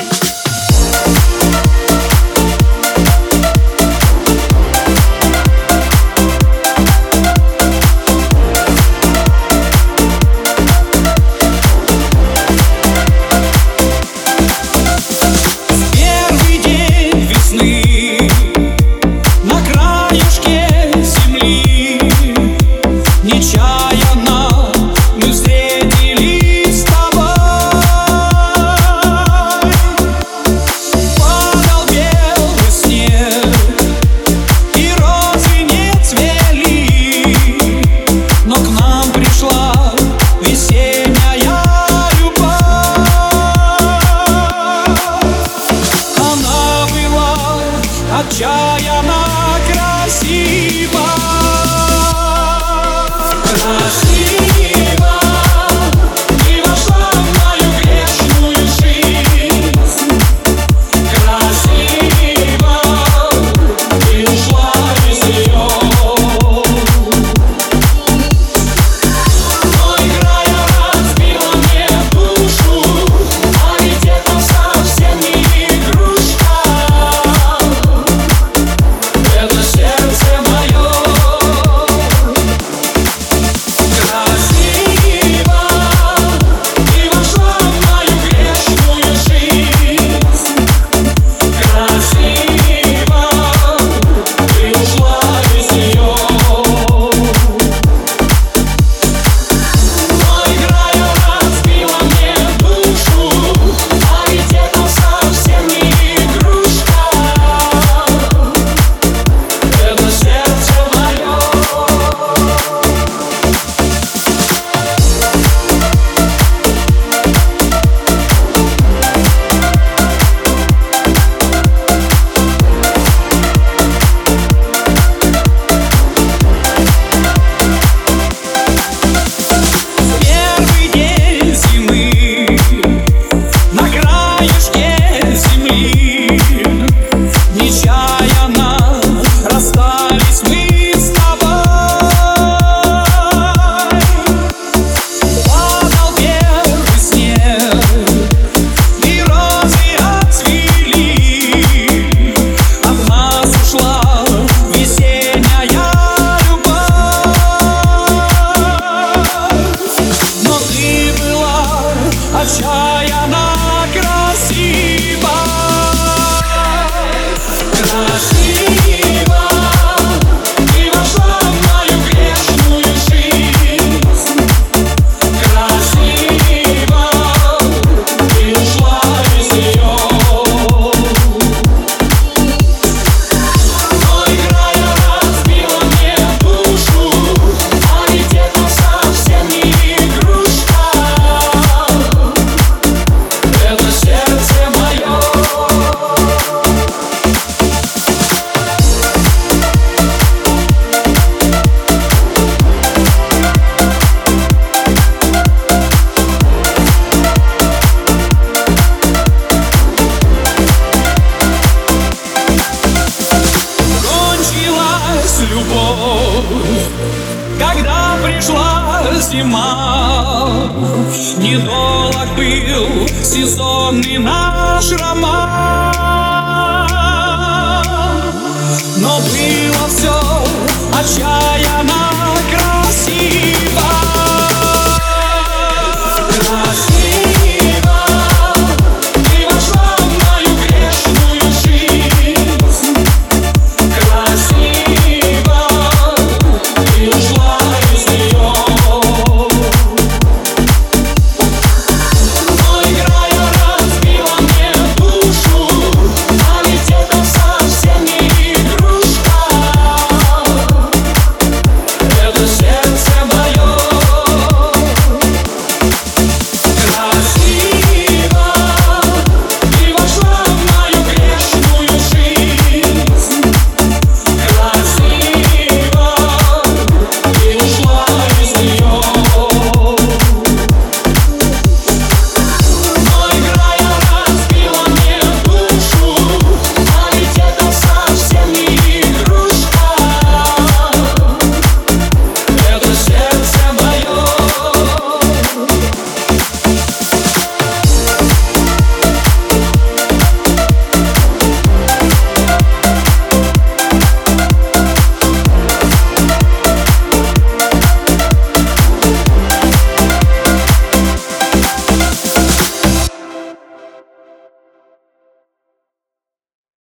you отчаянно красиво. Красиво. когда пришла зима. Недолг был сезонный наш роман.